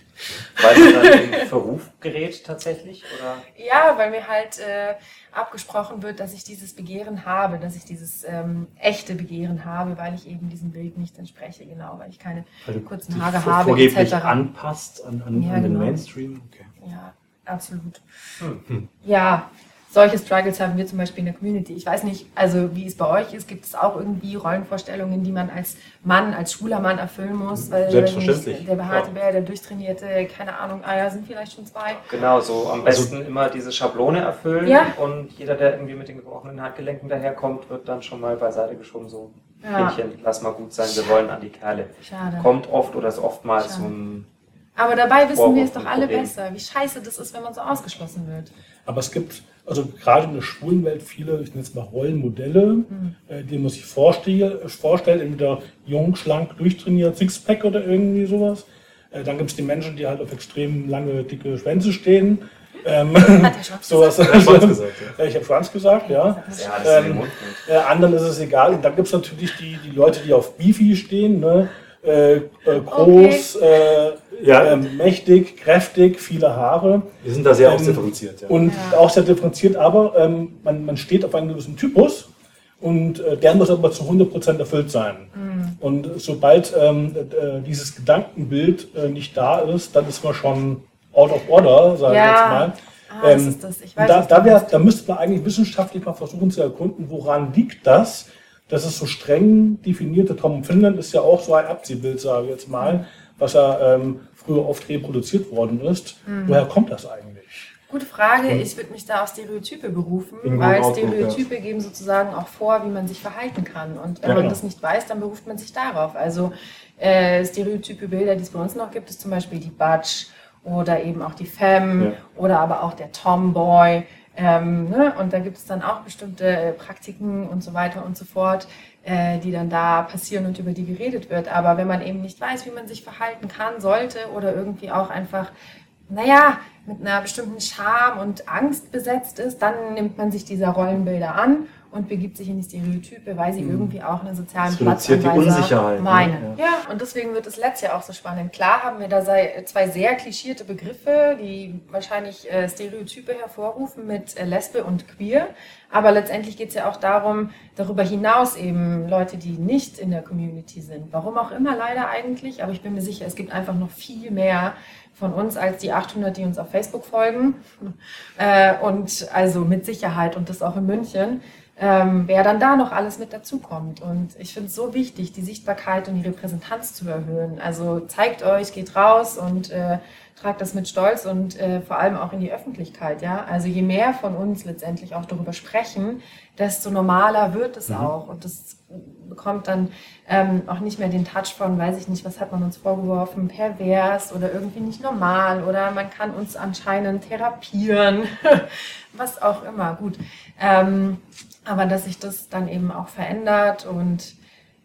Weil du dann in Verruf gerät tatsächlich? Oder? Ja, weil mir halt äh, abgesprochen wird, dass ich dieses Begehren habe, dass ich dieses ähm, echte Begehren habe, weil ich eben diesem Bild nicht entspreche, genau, weil ich keine weil kurzen Haare habe. Vorgeblich etc. anpasst an, an, ja, an den genau. Mainstream. Okay. Ja, absolut. Hm. Ja, solche Struggles haben wir zum Beispiel in der Community. Ich weiß nicht, also wie es bei euch ist, gibt es auch irgendwie Rollenvorstellungen, die man als Mann, als schwuler Mann erfüllen muss? Weil Selbstverständlich. Der behaarte ja. Bär, der durchtrainierte, keine Ahnung, Eier sind vielleicht schon zwei. Genau, so am also besten also, immer diese Schablone erfüllen ja. und jeder, der irgendwie mit den gebrochenen Handgelenken daherkommt, wird dann schon mal beiseite geschoben, so ja. Mädchen, lass mal gut sein, wir wollen an die Kerle. Schade. Kommt oft oder ist oftmals Schade. so ein aber dabei wissen wir es doch alle besser, wie scheiße das ist, wenn man so ausgeschlossen wird. Aber es gibt also gerade in der schwulen Welt viele, ich nenne es mal Rollenmodelle, mhm. äh, die man sich vorstellt, vorstellt, entweder jung, schlank, durchtrainiert, Sixpack oder irgendwie sowas. Äh, dann gibt es die Menschen, die halt auf extrem lange, dicke Schwänze stehen. Ähm, Hat der Schwanz sowas, gesagt? Also, gesagt ja. Ich habe Schwanz gesagt, ja. ja das ähm, äh, anderen ist es egal. Und dann gibt es natürlich die, die Leute, die auf Beefy stehen, ne? Äh, äh, groß, okay. Ja. Ähm, mächtig, kräftig, viele Haare. Wir sind da sehr ähm, ausdifferenziert. Ja. Und ja. auch sehr differenziert, aber ähm, man, man steht auf einen gewissen Typus und äh, der muss aber zu 100% erfüllt sein. Mhm. Und sobald ähm, äh, dieses Gedankenbild äh, nicht da ist, dann ist man schon out of order, sagen wir jetzt mal. Ah, ähm, weiß, da, da, wär, da müsste man eigentlich wissenschaftlich mal versuchen zu erkunden, woran liegt das, dass es so streng definierte Tom Finland ist ja auch so ein Abziehbild, sage ich jetzt mal, was ja ähm, früher oft reproduziert worden ist. Mhm. Woher kommt das eigentlich? Gute Frage. Ich würde mich da auf Stereotype berufen, weil Stereotype geben sozusagen auch vor, wie man sich verhalten kann. Und wenn ja, man genau. das nicht weiß, dann beruft man sich darauf. Also äh, stereotype Bilder, die es bei uns noch gibt, ist zum Beispiel die Butch oder eben auch die Femme ja. oder aber auch der Tomboy. Ähm, ne? Und da gibt es dann auch bestimmte äh, Praktiken und so weiter und so fort, äh, die dann da passieren und über die geredet wird. Aber wenn man eben nicht weiß, wie man sich verhalten kann, sollte oder irgendwie auch einfach, naja, mit einer bestimmten Scham und Angst besetzt ist, dann nimmt man sich dieser Rollenbilder an und begibt sich in die Stereotype, weil sie mhm. irgendwie auch einen sozialen Platz die Unsicherheit. Ne? Meinen. Ja. ja, und deswegen wird das letzte Jahr auch so spannend. Klar haben wir da zwei sehr klischierte Begriffe, die wahrscheinlich äh, Stereotype hervorrufen mit äh, Lesbe und Queer. Aber letztendlich geht es ja auch darum, darüber hinaus eben Leute, die nicht in der Community sind. Warum auch immer leider eigentlich, aber ich bin mir sicher, es gibt einfach noch viel mehr von uns als die 800, die uns auf Facebook folgen. Äh, und also mit Sicherheit und das auch in München ähm, wer dann da noch alles mit dazukommt. Und ich finde es so wichtig, die Sichtbarkeit und die Repräsentanz zu erhöhen. Also zeigt euch, geht raus und äh, tragt das mit Stolz und äh, vor allem auch in die Öffentlichkeit. Ja? Also je mehr von uns letztendlich auch darüber sprechen, desto normaler wird es mhm. auch. Und das bekommt dann ähm, auch nicht mehr den Touch von, weiß ich nicht, was hat man uns vorgeworfen, pervers oder irgendwie nicht normal oder man kann uns anscheinend therapieren, was auch immer. Gut. Ähm, aber dass sich das dann eben auch verändert und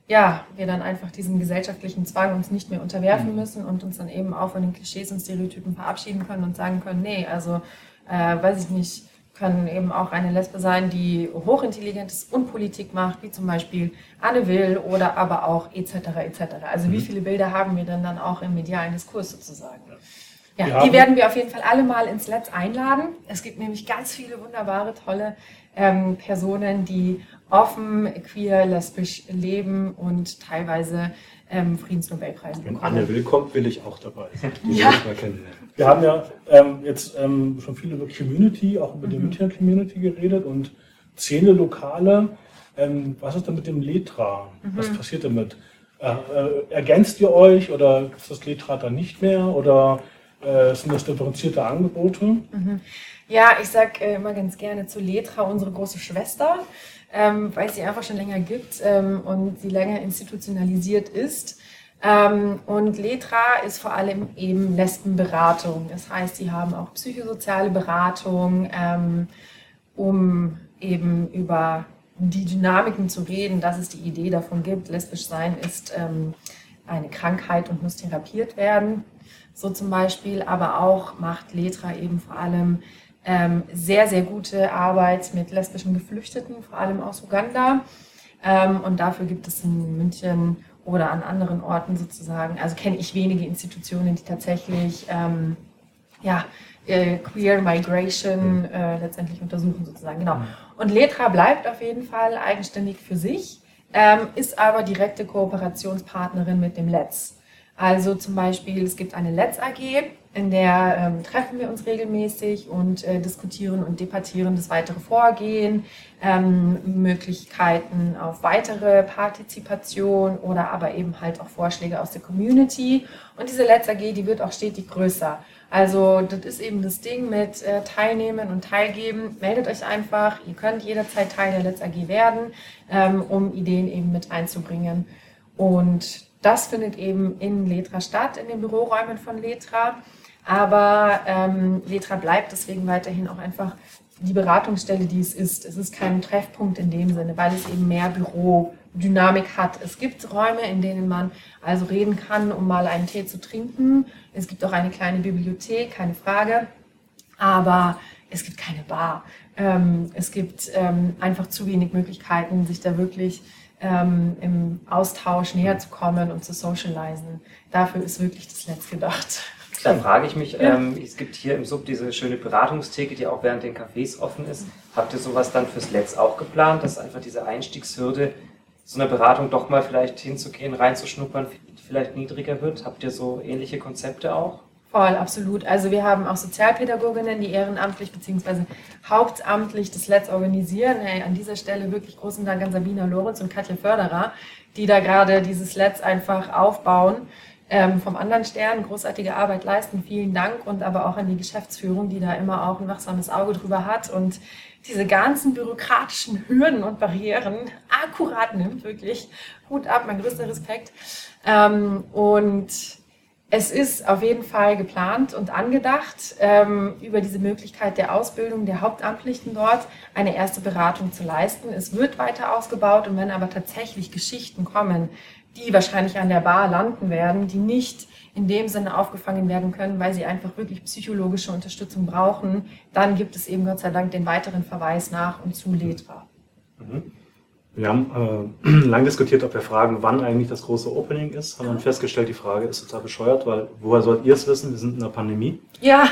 ja, wir dann einfach diesen gesellschaftlichen Zwang uns nicht mehr unterwerfen mhm. müssen und uns dann eben auch von den Klischees und Stereotypen verabschieden können und sagen können, nee, also äh, weiß ich nicht, können eben auch eine Lesbe sein, die hochintelligent ist und Politik macht, wie zum Beispiel Anne Will oder aber auch etc. etc. Also mhm. wie viele Bilder haben wir denn dann auch im medialen Diskurs sozusagen? Ja, ja die werden wir auf jeden Fall alle mal ins Netz einladen. Es gibt nämlich ganz viele wunderbare, tolle ähm, Personen, die offen, queer, lesbisch leben und teilweise ähm, Friedensnobelpreis Wenn Anne Will kommt, will ich auch dabei sein. Die ja. Wir haben ja ähm, jetzt ähm, schon viel über Community, auch über die mhm. Münchner Community geredet und Szene, Lokale. Ähm, was ist denn mit dem Letra? Mhm. Was passiert damit? Äh, äh, ergänzt ihr euch oder gibt es das Letra dann nicht mehr oder äh, sind das differenzierte Angebote? Mhm. Ja, ich sage äh, immer ganz gerne zu Letra, unsere große Schwester ähm, weil es sie einfach schon länger gibt ähm, und sie länger institutionalisiert ist. Ähm, und Letra ist vor allem eben Lesbenberatung. Das heißt, sie haben auch psychosoziale Beratung, ähm, um eben über die Dynamiken zu reden, dass es die Idee davon gibt, lesbisch sein ist ähm, eine Krankheit und muss therapiert werden. So zum Beispiel, aber auch macht Letra eben vor allem ähm, sehr, sehr gute Arbeit mit lesbischen Geflüchteten, vor allem aus Uganda. Ähm, und dafür gibt es in München oder an anderen Orten sozusagen, also kenne ich wenige Institutionen, die tatsächlich ähm, ja, äh, Queer Migration äh, letztendlich untersuchen sozusagen. Genau. Und Letra bleibt auf jeden Fall eigenständig für sich, ähm, ist aber direkte Kooperationspartnerin mit dem Letz. Also zum Beispiel, es gibt eine Let's AG, in der ähm, treffen wir uns regelmäßig und äh, diskutieren und debattieren das weitere Vorgehen, ähm, Möglichkeiten auf weitere Partizipation oder aber eben halt auch Vorschläge aus der Community. Und diese Let's AG, die wird auch stetig größer. Also das ist eben das Ding mit äh, Teilnehmen und Teilgeben. Meldet euch einfach. Ihr könnt jederzeit Teil der Let's AG werden, ähm, um Ideen eben mit einzubringen. Und das findet eben in Letra statt, in den Büroräumen von Letra. Aber ähm, Letra bleibt deswegen weiterhin auch einfach die Beratungsstelle, die es ist. Es ist kein Treffpunkt in dem Sinne, weil es eben mehr Bürodynamik hat. Es gibt Räume, in denen man also reden kann, um mal einen Tee zu trinken. Es gibt auch eine kleine Bibliothek, keine Frage. Aber es gibt keine Bar. Ähm, es gibt ähm, einfach zu wenig Möglichkeiten, sich da wirklich ähm, im Austausch näher zu kommen und zu socialisen. Dafür ist wirklich das Netz gedacht. Da frage ich mich, ja. ähm, es gibt hier im Sub diese schöne Beratungstheke, die auch während den Cafés offen ist. Habt ihr sowas dann fürs Netz auch geplant, dass einfach diese Einstiegshürde so einer Beratung doch mal vielleicht hinzugehen, reinzuschnuppern, vielleicht niedriger wird? Habt ihr so ähnliche Konzepte auch? Voll, absolut. Also wir haben auch Sozialpädagoginnen, die ehrenamtlich bzw. hauptamtlich das Let's organisieren. Hey, an dieser Stelle wirklich großen Dank an Sabina Lorenz und Katja Förderer, die da gerade dieses Let's einfach aufbauen. Ähm, vom anderen Stern großartige Arbeit leisten. Vielen Dank und aber auch an die Geschäftsführung, die da immer auch ein wachsames Auge drüber hat und diese ganzen bürokratischen Hürden und Barrieren akkurat nimmt, wirklich. Hut ab, mein größter Respekt. Ähm, und es ist auf jeden Fall geplant und angedacht, ähm, über diese Möglichkeit der Ausbildung der Hauptamtlichen dort eine erste Beratung zu leisten. Es wird weiter ausgebaut und wenn aber tatsächlich Geschichten kommen, die wahrscheinlich an der Bar landen werden, die nicht in dem Sinne aufgefangen werden können, weil sie einfach wirklich psychologische Unterstützung brauchen, dann gibt es eben Gott sei Dank den weiteren Verweis nach und zu Letra. Mhm. Wir haben äh, lang diskutiert, ob wir fragen, wann eigentlich das große Opening ist. Haben dann festgestellt, die Frage ist total bescheuert, weil woher sollt ihr es wissen? Wir sind in der Pandemie. Ja.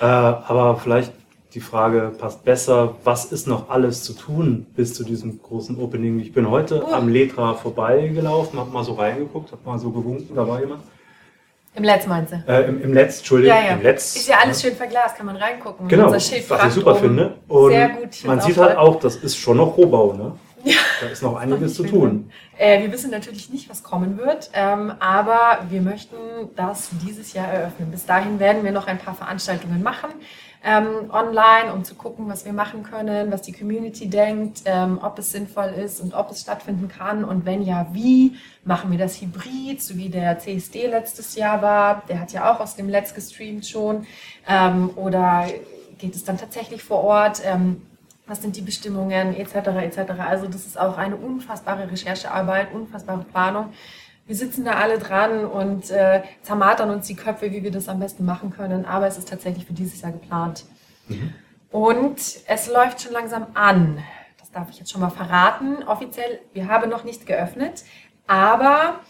Äh, aber vielleicht die Frage passt besser, was ist noch alles zu tun bis zu diesem großen Opening? Ich bin heute oh. am Letra vorbeigelaufen, habe mal so reingeguckt, habe mal so gewunken, da war jemand. Im Letz meinst du? Äh, im, Im Letz, Entschuldigung. Ja, ja. Im Letz, ist ja alles schön verglast, kann man reingucken. Genau, was ich super finde. Und Sehr gut. Man sieht halt auch, das ist schon noch Rohbau, ne? Ja. Da ist noch einiges zu tun. Äh, wir wissen natürlich nicht, was kommen wird, ähm, aber wir möchten das dieses Jahr eröffnen. Bis dahin werden wir noch ein paar Veranstaltungen machen. Ähm, online, um zu gucken, was wir machen können, was die Community denkt, ähm, ob es sinnvoll ist und ob es stattfinden kann und wenn ja, wie. Machen wir das hybrid, so wie der CSD letztes Jahr war. Der hat ja auch aus dem Let's gestreamt schon. Ähm, oder geht es dann tatsächlich vor Ort? Was sind die Bestimmungen etc. etc. Also das ist auch eine unfassbare Recherchearbeit, unfassbare Planung. Wir sitzen da alle dran und äh, zermatern uns die Köpfe, wie wir das am besten machen können. Aber es ist tatsächlich für dieses Jahr geplant. Mhm. Und es läuft schon langsam an. Das darf ich jetzt schon mal verraten. Offiziell, wir haben noch nicht geöffnet, aber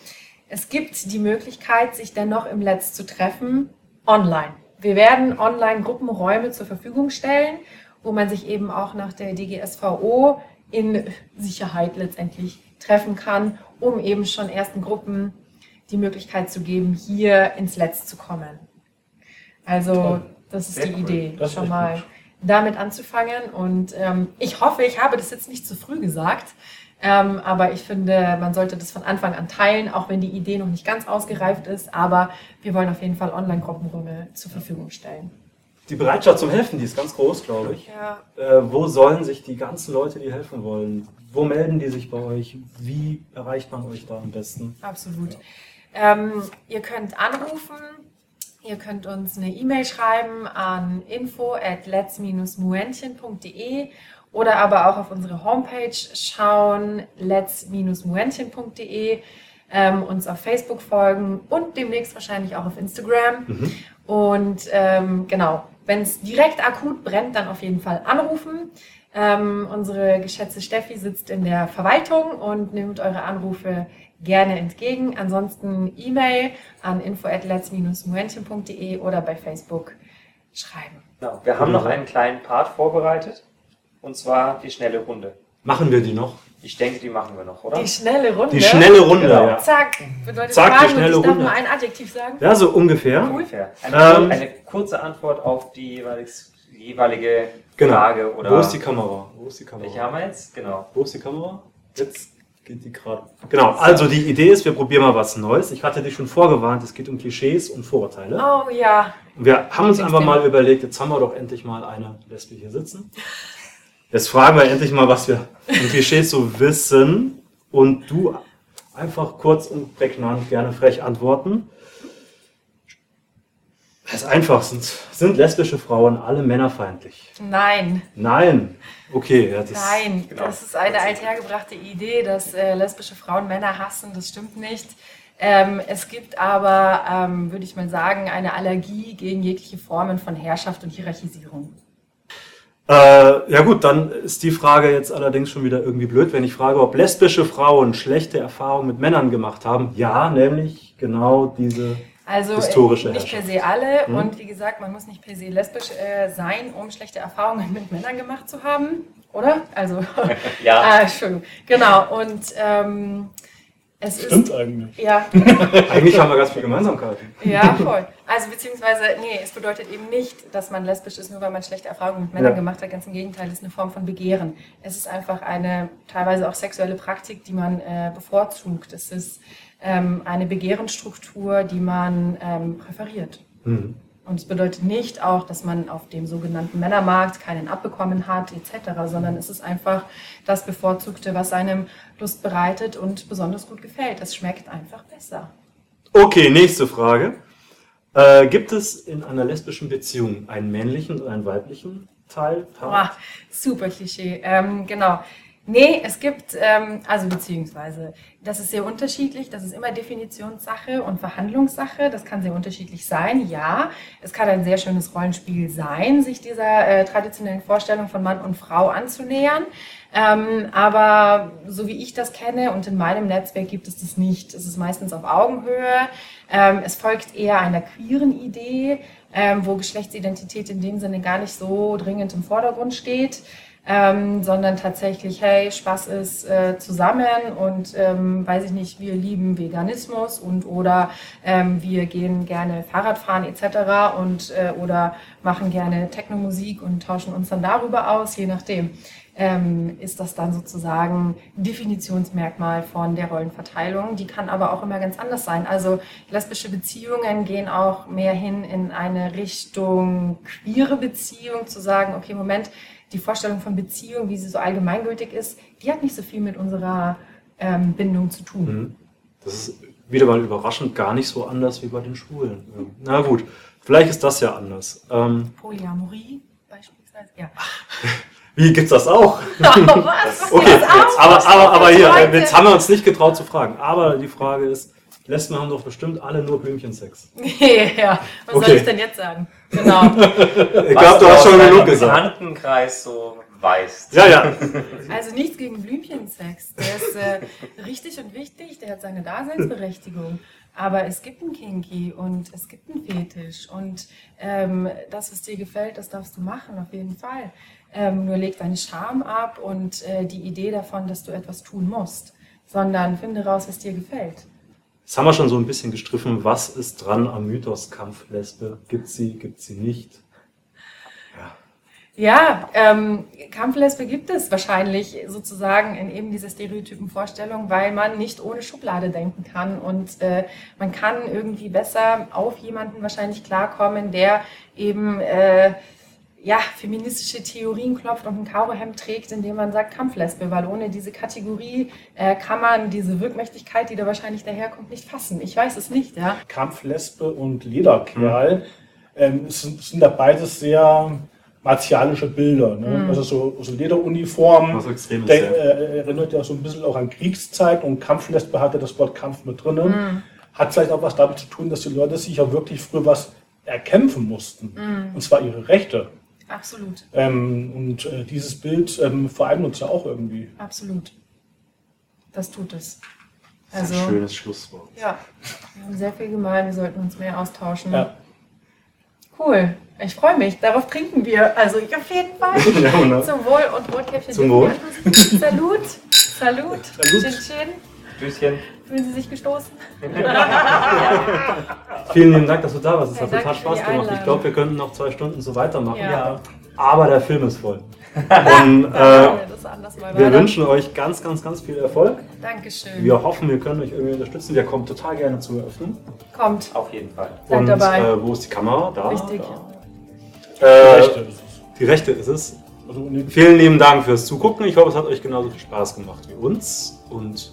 es gibt die Möglichkeit, sich dennoch im Netz zu treffen, online. Wir werden online Gruppenräume zur Verfügung stellen, wo man sich eben auch nach der DGSVO in Sicherheit letztendlich treffen kann, um eben schon ersten Gruppen die Möglichkeit zu geben, hier ins Netz zu kommen. Also Toll. das ist Sehr die cool. Idee, das schon mal gut. damit anzufangen. Und ähm, ich hoffe, ich habe das jetzt nicht zu früh gesagt, ähm, aber ich finde, man sollte das von Anfang an teilen, auch wenn die Idee noch nicht ganz ausgereift ist. Aber wir wollen auf jeden Fall Online-Gruppenräume zur Verfügung stellen. Die Bereitschaft zum Helfen, die ist ganz groß, glaube ich. Ja. Äh, wo sollen sich die ganzen Leute, die helfen wollen, wo melden die sich bei euch? Wie erreicht man euch da am besten? Absolut. Ja. Ähm, ihr könnt anrufen, ihr könnt uns eine E-Mail schreiben an info at lets-muentchen.de oder aber auch auf unsere Homepage schauen, lets-muentchen.de, ähm, uns auf Facebook folgen und demnächst wahrscheinlich auch auf Instagram. Mhm. Und ähm, genau, wenn es direkt akut brennt, dann auf jeden Fall anrufen. Ähm, unsere geschätzte Steffi sitzt in der Verwaltung und nimmt eure Anrufe gerne entgegen. Ansonsten E-Mail an info@lets-muentchen.de oder bei Facebook schreiben. Genau. Wir haben noch einen kleinen Part vorbereitet und zwar die schnelle Runde. Machen wir die noch? Ich denke, die machen wir noch, oder? Die schnelle Runde. Die schnelle Runde, genau. ja. Zack. Bedeutet Zack, Fragen, die schnelle ich Runde. darf nur ein Adjektiv sagen? Ja, so ungefähr. Cool. ungefähr. Eine, ähm, eine, kurze Antwort auf die jeweilige genau. Frage. Oder Wo ist die Kamera? Wo ist die Kamera? Welche haben wir jetzt? Genau. Wo ist die Kamera? Jetzt geht die gerade. Genau, also die Idee ist, wir probieren mal was Neues. Ich hatte dich schon vorgewarnt, es geht um Klischees und Vorurteile. Oh ja. Wir haben uns einfach mal überlegt, jetzt haben wir doch endlich mal eine Lesbe hier sitzen. Jetzt fragen wir endlich mal, was wir im Klischee so wissen. Und du einfach kurz und prägnant, gerne frech antworten. Das ist einfach. Sind, sind lesbische Frauen alle männerfeindlich? Nein. Nein. Okay. Ja, das Nein, genau. das ist eine althergebrachte Idee, dass äh, lesbische Frauen Männer hassen. Das stimmt nicht. Ähm, es gibt aber, ähm, würde ich mal sagen, eine Allergie gegen jegliche Formen von Herrschaft und Hierarchisierung. Äh, ja gut, dann ist die Frage jetzt allerdings schon wieder irgendwie blöd, wenn ich frage, ob lesbische Frauen schlechte Erfahrungen mit Männern gemacht haben. Ja, nämlich genau diese also historische nicht per se alle hm. und wie gesagt, man muss nicht per se lesbisch äh, sein, um schlechte Erfahrungen mit Männern gemacht zu haben, oder? Also ja, ah, Entschuldigung, genau und ähm, es Stimmt ist, eigentlich. Ja. eigentlich haben wir ganz viele Gemeinsamkeiten. Ja, voll. Also beziehungsweise, nee, es bedeutet eben nicht, dass man lesbisch ist, nur weil man schlechte Erfahrungen mit Männern ja. gemacht hat. Ganz im Gegenteil, es ist eine Form von Begehren. Es ist einfach eine teilweise auch sexuelle Praktik, die man äh, bevorzugt. Es ist ähm, eine Begehrensstruktur, die man ähm, präferiert. Mhm. Und es bedeutet nicht auch, dass man auf dem sogenannten Männermarkt keinen abbekommen hat, etc., sondern es ist einfach das Bevorzugte, was einem Lust bereitet und besonders gut gefällt. Es schmeckt einfach besser. Okay, nächste Frage. Äh, gibt es in einer lesbischen Beziehung einen männlichen und einen weiblichen Teil? Boah, super Klischee. Ähm, genau. Nee, es gibt, ähm, also beziehungsweise, das ist sehr unterschiedlich. Das ist immer Definitionssache und Verhandlungssache. Das kann sehr unterschiedlich sein. Ja, es kann ein sehr schönes Rollenspiel sein, sich dieser äh, traditionellen Vorstellung von Mann und Frau anzunähern. Ähm, aber so wie ich das kenne und in meinem Netzwerk gibt es das nicht. Es ist meistens auf Augenhöhe. Ähm, es folgt eher einer queeren Idee, ähm, wo Geschlechtsidentität in dem Sinne gar nicht so dringend im Vordergrund steht ähm, sondern tatsächlich, hey, Spaß ist äh, zusammen und ähm, weiß ich nicht, wir lieben Veganismus und oder ähm, wir gehen gerne Fahrradfahren etc. und äh, oder machen gerne Technomusik und tauschen uns dann darüber aus, je nachdem. Ähm, ist das dann sozusagen Definitionsmerkmal von der Rollenverteilung. Die kann aber auch immer ganz anders sein. Also lesbische Beziehungen gehen auch mehr hin in eine Richtung queere Beziehung, zu sagen, okay, Moment, die Vorstellung von Beziehung, wie sie so allgemeingültig ist, die hat nicht so viel mit unserer ähm, Bindung zu tun. Mhm. Das ist wieder mal überraschend gar nicht so anders wie bei den Schwulen. Ja. Na gut, vielleicht ist das ja anders. Ähm, Polyamorie beispielsweise, ja. Wie gibt's das auch? Oh, was? okay, jetzt, aber, aber, aber hier, jetzt haben wir uns nicht getraut zu fragen. Aber die Frage ist, Lesben haben doch bestimmt alle nur Blümchensex. ja, was Okay. soll ich denn jetzt sagen? Genau. Ich glaube, du hast schon genug gesagt. Bekanntenkreis so weißt. Ja, ja. Also nichts gegen Blümchensex. Der ist äh, richtig und wichtig, der hat seine Daseinsberechtigung. Aber es gibt einen Kinky und es gibt einen Fetisch. Und ähm, das, was dir gefällt, das darfst du machen, auf jeden Fall. Ähm, nur leg deine Scham ab und äh, die Idee davon, dass du etwas tun musst. Sondern finde raus, was dir gefällt. Jetzt haben wir schon so ein bisschen gestriffen, was ist dran am Mythos Kampflesbe? Gibt sie, gibt sie nicht? Ja, ähm, Kampflesbe gibt es wahrscheinlich sozusagen in eben dieser Stereotypenvorstellung, weil man nicht ohne Schublade denken kann und äh, man kann irgendwie besser auf jemanden wahrscheinlich klarkommen, der eben äh, ja, feministische Theorien klopft und ein Kaurohemd trägt, indem man sagt Kampflesbe, weil ohne diese Kategorie äh, kann man diese Wirkmächtigkeit, die da wahrscheinlich daherkommt, nicht fassen. Ich weiß es nicht, ja. Kampflesbe und Lederkerl ähm, es sind, sind da beides sehr martialische Bilder. Ne? Also so, so Lederuniform Was Extremes, der, ja. äh, erinnert ja so ein bisschen auch an Kriegszeit und Kampflesbe hatte das Wort Kampf mit drinnen. Hat vielleicht auch was damit zu tun, dass die Leute sich ja wirklich früher was erkämpfen mussten. Und zwar ihre Rechte. Absolut, Ähm, und äh, dieses Bild ähm, vereint uns ja auch irgendwie. absolut. Das tut es. Das ist Also, ein schönes Schlusswort. Ja, wir haben sehr viel gemein, wir sollten uns mehr austauschen. Ja. Cool, ich freue mich, darauf trinken wir. Also ich auf jeden Fall. Ja. Zum Wohl und Rotkäppchen. Zum Wohl. Salut, Salut, Salut. Chin Chin. Tschüsschen. Fühlen Sie sich gestoßen? Vielen lieben Dank, dass du da warst. Es hat total Spaß die gemacht. Ich glaube, wir könnten noch zwei Stunden so weitermachen. Ja. Aber der Film ist voll. Und äh, wir wünschen euch ganz, ganz, ganz viel Erfolg. Dankeschön. Wir hoffen, wir können euch irgendwie unterstützen. Wir kommen total gerne zu eröffnen. Kommt, Auf jeden Fall. Seid Und dabei. Äh, wo ist die Kamera? Da. Richtig. Da. Äh, Rechte. die rechte ist es. Also, Vielen lieben Dank fürs Zugucken. Ich hoffe, es hat euch genauso viel Spaß gemacht wie uns. Und